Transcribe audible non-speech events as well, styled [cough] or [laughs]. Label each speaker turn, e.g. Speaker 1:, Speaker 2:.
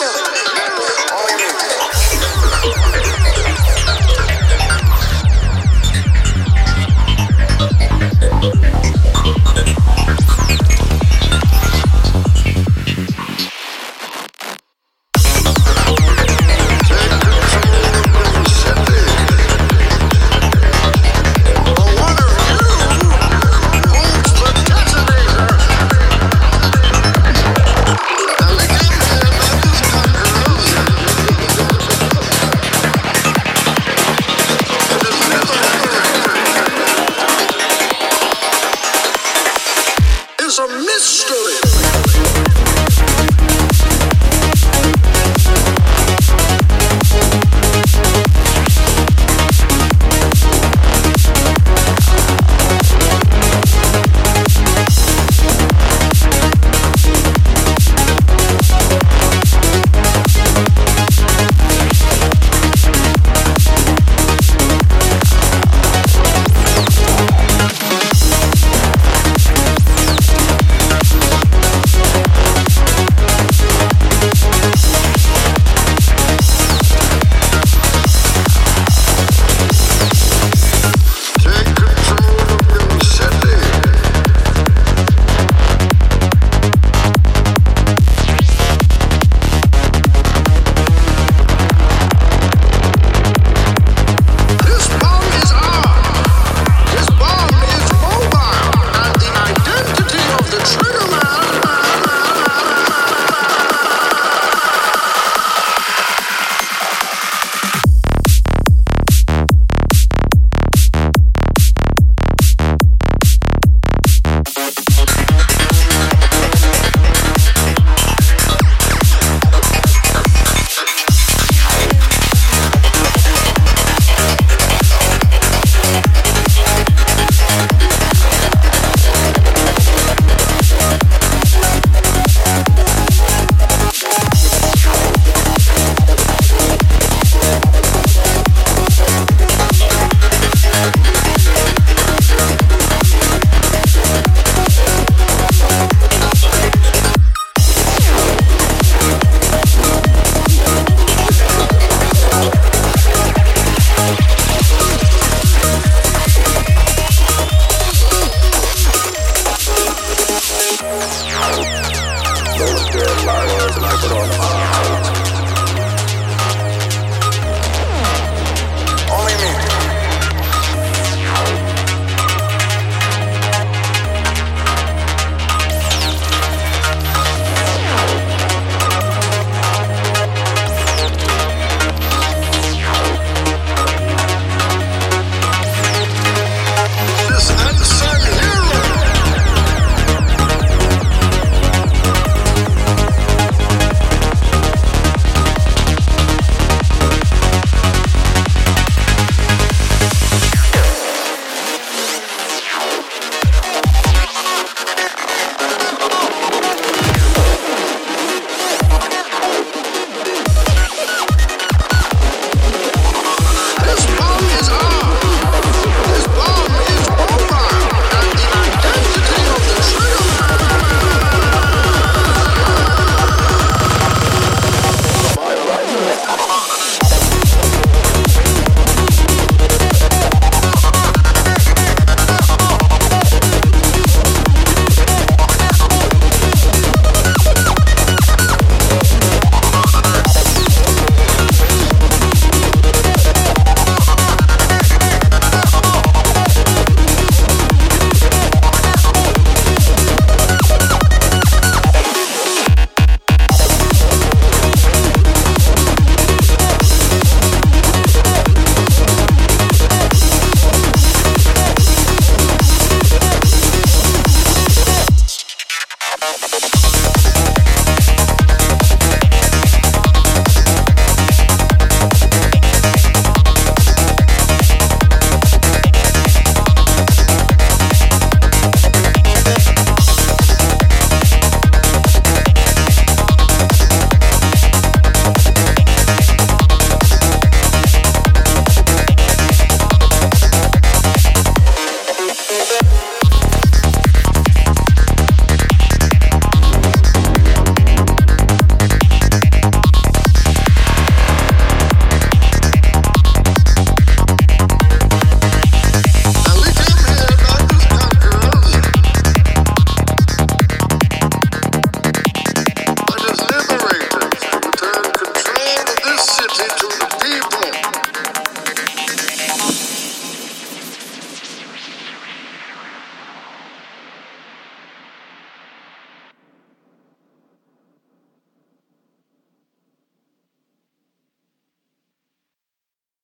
Speaker 1: Miller. [laughs]